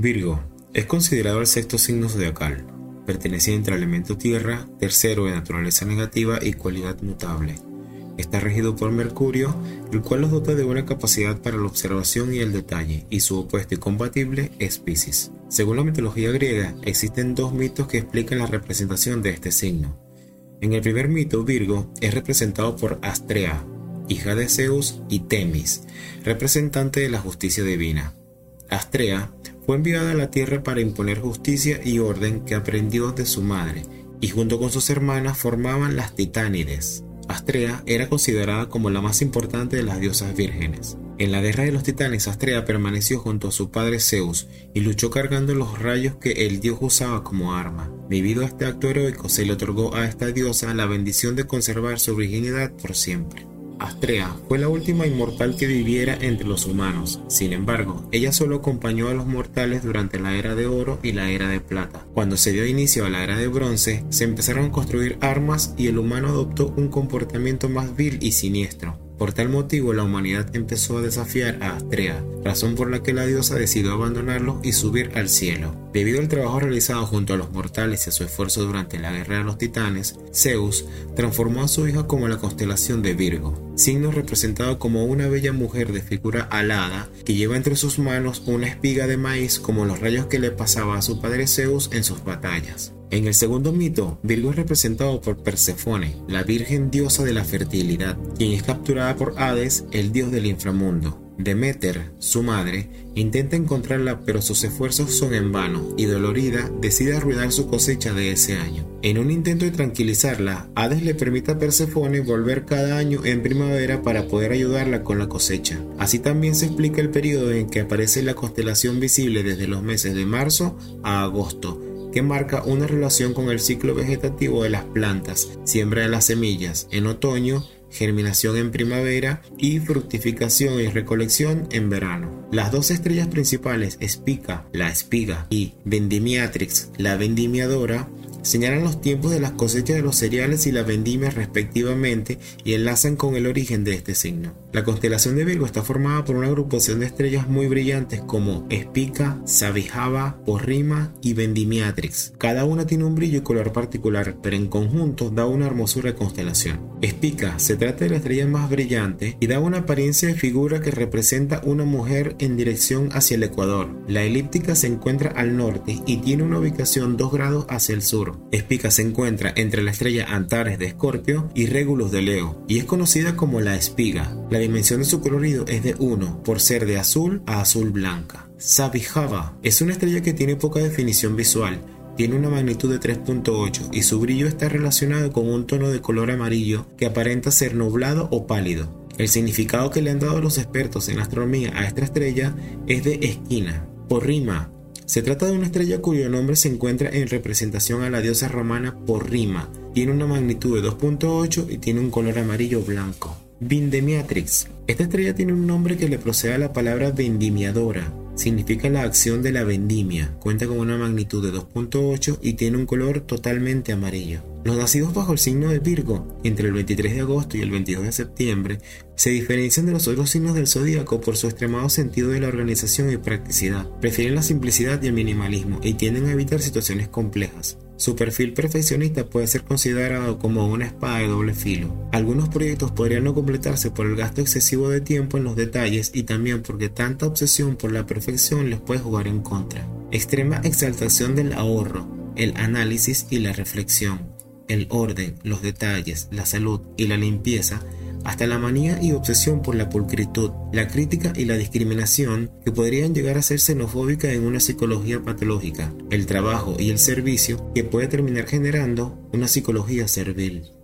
Virgo es considerado el sexto signo zodiacal, perteneciente al elemento tierra, tercero de naturaleza negativa y cualidad mutable. Está regido por Mercurio, el cual los dota de una capacidad para la observación y el detalle, y su opuesto y compatible es Pisces. Según la mitología griega, existen dos mitos que explican la representación de este signo. En el primer mito, Virgo es representado por Astrea, hija de Zeus, y Temis, representante de la justicia divina. Astrea fue enviada a la tierra para imponer justicia y orden que aprendió de su madre, y junto con sus hermanas formaban las Titánides. Astrea era considerada como la más importante de las diosas vírgenes. En la guerra de los titanes, Astrea permaneció junto a su padre Zeus y luchó cargando los rayos que el dios usaba como arma. Debido a este acto heroico, se le otorgó a esta diosa la bendición de conservar su virginidad por siempre. Astrea fue la última inmortal que viviera entre los humanos. Sin embargo, ella solo acompañó a los mortales durante la era de oro y la era de plata. Cuando se dio inicio a la era de bronce, se empezaron a construir armas y el humano adoptó un comportamiento más vil y siniestro. Por tal motivo, la humanidad empezó a desafiar a Astrea, razón por la que la diosa decidió abandonarlo y subir al cielo. Debido al trabajo realizado junto a los mortales y a su esfuerzo durante la guerra de los titanes, Zeus transformó a su hija como la constelación de Virgo, signo representado como una bella mujer de figura alada que lleva entre sus manos una espiga de maíz como los rayos que le pasaba a su padre Zeus en sus batallas. En el segundo mito, Virgo es representado por Persefone, la virgen diosa de la fertilidad, quien es capturada por Hades, el dios del inframundo. Demeter, su madre, intenta encontrarla pero sus esfuerzos son en vano y dolorida decide arruinar su cosecha de ese año. En un intento de tranquilizarla, Hades le permite a Persefone volver cada año en primavera para poder ayudarla con la cosecha. Así también se explica el periodo en que aparece la constelación visible desde los meses de marzo a agosto, que marca una relación con el ciclo vegetativo de las plantas, siembra de las semillas en otoño, germinación en primavera y fructificación y recolección en verano. Las dos estrellas principales, Spica, la espiga, y Vendimiatrix, la vendimiadora, señalan los tiempos de las cosechas de los cereales y la vendimia respectivamente y enlazan con el origen de este signo. La constelación de Virgo está formada por una agrupación de estrellas muy brillantes como Espica, Sabijaba, Porrima y Vendimiatrix. Cada una tiene un brillo y color particular, pero en conjunto da una hermosura de constelación. Espica se trata de la estrella más brillante y da una apariencia de figura que representa una mujer en dirección hacia el ecuador. La elíptica se encuentra al norte y tiene una ubicación 2 grados hacia el sur. Espica se encuentra entre la estrella Antares de Escorpio y Regulus de Leo y es conocida como la espiga. La dimensión de su colorido es de 1 por ser de azul a azul blanca. Sabijava es una estrella que tiene poca definición visual, tiene una magnitud de 3.8 y su brillo está relacionado con un tono de color amarillo que aparenta ser nublado o pálido. El significado que le han dado los expertos en astronomía a esta estrella es de esquina. Por rima, se trata de una estrella cuyo nombre se encuentra en representación a la diosa romana Porrima. Tiene una magnitud de 2.8 y tiene un color amarillo blanco. Vindemiatrix. Esta estrella tiene un nombre que le procede a la palabra vendimiadora. Significa la acción de la vendimia. Cuenta con una magnitud de 2.8 y tiene un color totalmente amarillo. Los nacidos bajo el signo de Virgo, entre el 23 de agosto y el 22 de septiembre, se diferencian de los otros signos del zodíaco por su extremado sentido de la organización y practicidad. Prefieren la simplicidad y el minimalismo y tienden a evitar situaciones complejas. Su perfil perfeccionista puede ser considerado como una espada de doble filo. Algunos proyectos podrían no completarse por el gasto excesivo de tiempo en los detalles y también porque tanta obsesión por la perfección les puede jugar en contra. Extrema exaltación del ahorro, el análisis y la reflexión, el orden, los detalles, la salud y la limpieza hasta la manía y obsesión por la pulcritud, la crítica y la discriminación que podrían llegar a ser xenofóbica en una psicología patológica, el trabajo y el servicio que puede terminar generando una psicología servil.